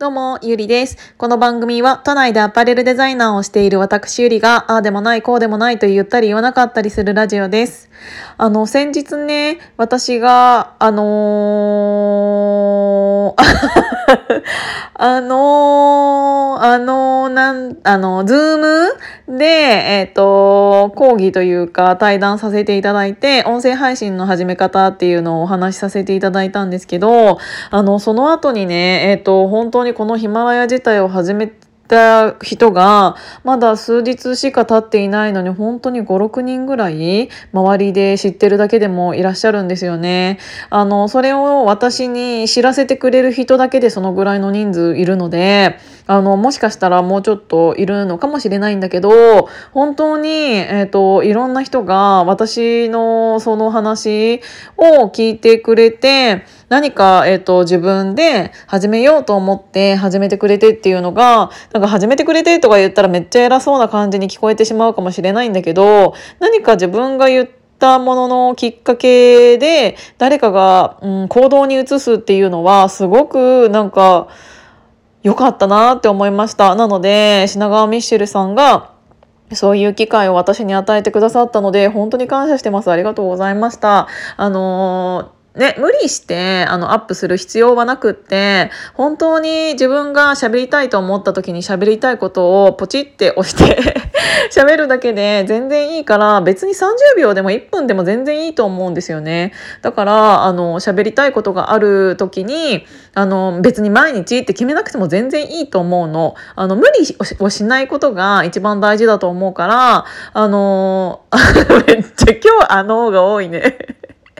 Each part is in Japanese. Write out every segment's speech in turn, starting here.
どうも、ゆりです。この番組は、都内でアパレルデザイナーをしている私ゆりが、ああでもない、こうでもないと言ったり言わなかったりするラジオです。あの、先日ね、私が、あのー、あのー、あのー、なん、あの、ズームで、えっ、と、講義というか対談させていただいて、音声配信の始め方っていうのをお話しさせていただいたんですけど、あの、その後にね、えっ、と、本当にこのヒマラヤ自体を始めた人がまだ数日しか経っていないのに本当に56人ぐらい周りで知ってるだけでもいらっしゃるんですよね。あのそれを私に知らせてくれる人だけでそのぐらいの人数いるのであのもしかしたらもうちょっといるのかもしれないんだけど本当に、えーと、いろんな人が私のその話を聞いてくれて何か、えーと、自分で始めようと思って始めてくれてっていうのがなんか始めてくれてとか言ったらめっちゃ偉そうな感じに聞こえてしまうかもしれないんだけど何か自分が言ったもののきっかけで誰かが、うん、行動に移すっていうのはすごくなんか良かったなって思いました。なので品川ミッシェルさんがそういう機会を私に与えてくださったので本当に感謝してます。ありがとうございました。あのーね、無理してあのアップする必要はなくって本当に自分が喋りたいと思った時に喋りたいことをポチって押して 喋るだけで全然いいから別に30秒でも1分でも全然いいと思うんですよね。だからあの喋りたいことがある時にあの別に毎日って決めなくても全然いいと思うの。あの無理をしないことが一番大事だと思うからあの めっちゃ今日あの方が多いね。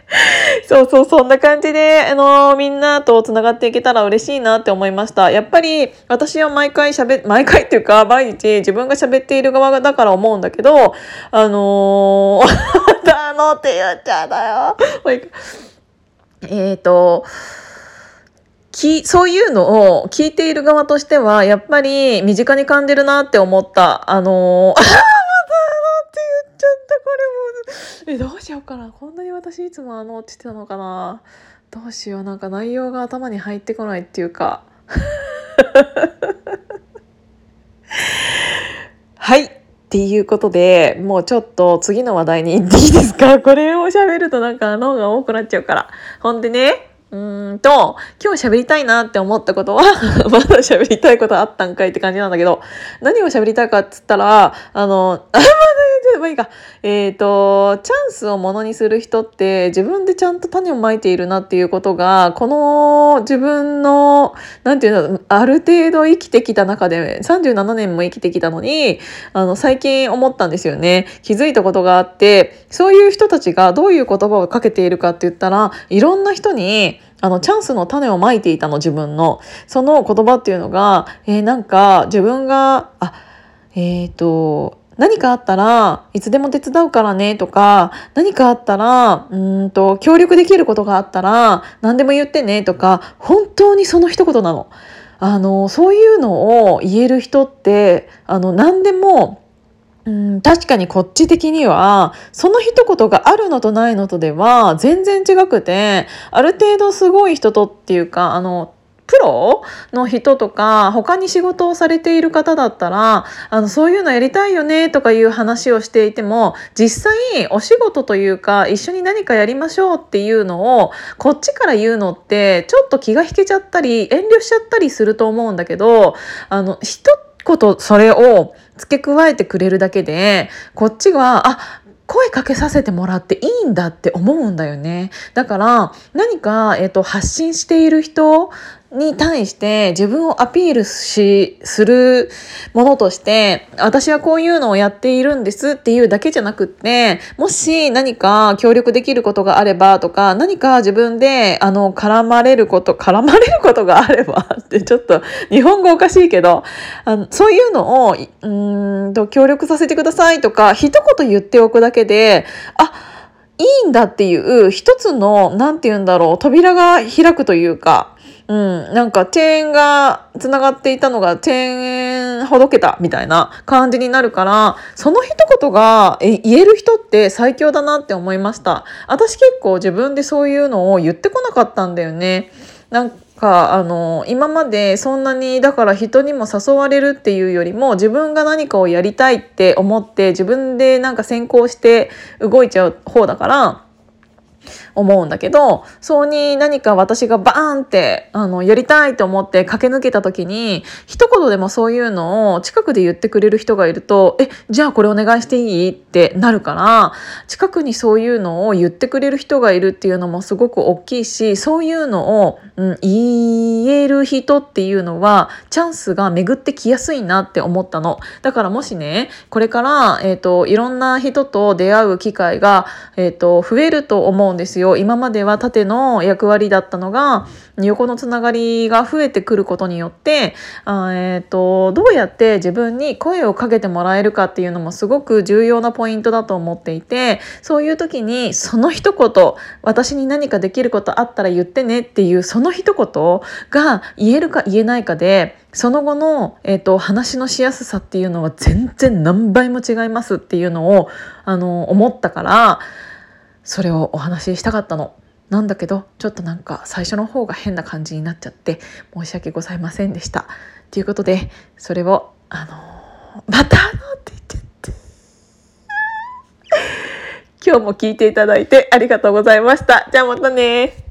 そうそう、そんな感じで、あのー、みんなと繋がっていけたら嬉しいなって思いました。やっぱり、私は毎回喋、毎回っていうか、毎日自分が喋っている側だから思うんだけど、あのー、あのって言っちゃうだよ。えっ、ー、と、き、そういうのを聞いている側としては、やっぱり身近に感じるなって思った。あのー えどうしようかな。こんなに私いつもあのって言ってたのかな。どうしよう。なんか内容が頭に入ってこないっていうか。はい。っていうことでもうちょっと次の話題に行っていいですか？これを喋るとなんか脳が多くなっちゃうから。ほんでねうんと、今日喋りたいなって思ったことはまだ喋りたいことあったんかいって感じなんだけど、何を喋りたいかっつったら、あの、あ、まだ言ってばいいか。えっ、ー、と、チャンスをものにする人って自分でちゃんと種をまいているなっていうことが、この自分の、なんていうの、ある程度生きてきた中で、37年も生きてきたのに、あの、最近思ったんですよね。気づいたことがあって、そういう人たちがどういう言葉をかけているかって言ったら、いろんな人に、あの、チャンスの種をまいていたの、自分の。その言葉っていうのが、えー、なんか、自分が、あ、えっ、ー、と、何かあったらいつでも手伝うからねとか何かあったらうんと協力できることがあったら何でも言ってねとか本当にその一言なの。あのそういうのを言える人ってあの何でもうん確かにこっち的にはその一言があるのとないのとでは全然違くてある程度すごい人とっていうかあのプロの人とか他に仕事をされている方だったらあのそういうのやりたいよねとかいう話をしていても実際お仕事というか一緒に何かやりましょうっていうのをこっちから言うのってちょっと気が引けちゃったり遠慮しちゃったりすると思うんだけどあの一言それを付け加えてくれるだけでこっちはあ声かけさせてもらっていいんだって思うんだよね。だから何か、えっと、発信している人に対して自分をアピールし、するものとして、私はこういうのをやっているんですっていうだけじゃなくって、もし何か協力できることがあればとか、何か自分で、あの、絡まれること、絡まれることがあれば ってちょっと日本語おかしいけど、あのそういうのを、うんと、協力させてくださいとか、一言言っておくだけで、あ、いんだっていう一つの、なんて言うんだろう、扉が開くというか、うん、なんかチェーンが繋がっていたのがチェーンほどけたみたいな感じになるから、その一言が言える人って最強だなって思いました。私結構自分でそういうのを言ってこなかったんだよね。なんかあの今までそんなにだから人にも誘われるっていうよりも自分が何かをやりたいって思って自分でなんか先行して動いちゃう方だから思うんだけどそうに何か私がバーンってあのやりたいと思って駆け抜けた時に一言でもそういうのを近くで言ってくれる人がいると「えじゃあこれお願いしていい?」ってなるから近くにそういうのを言ってくれる人がいるっていうのもすごく大きいしそういうのを、うん、言える人っていうのはチャンスが巡ってきやすいなって思ったの。だからもしねこれから、えーと、いろんな人と出会う機会が、えーと増えると思うんですよ。今までは縦の役割だったのが横のつながりが増えてくることによってあ、えーと、どうやって自分に声をかけてもらえるかっていうのもすごく重要なポイントだと思っていてそういう時にその一言私に何かできることあったら言ってねっていうその一言が言えるか言えないかでその後の、えーと、話のしやすさっていうのは全然何倍も違いますっていうのをあの思ったからそれをお話ししたかったの。なんだけどちょっとなんか最初の方が変な感じになっちゃって申し訳ございませんでした。ということでそれをあのまたあのって言っちゃって今日も聞いていただいてありがとうございました。じゃあまたね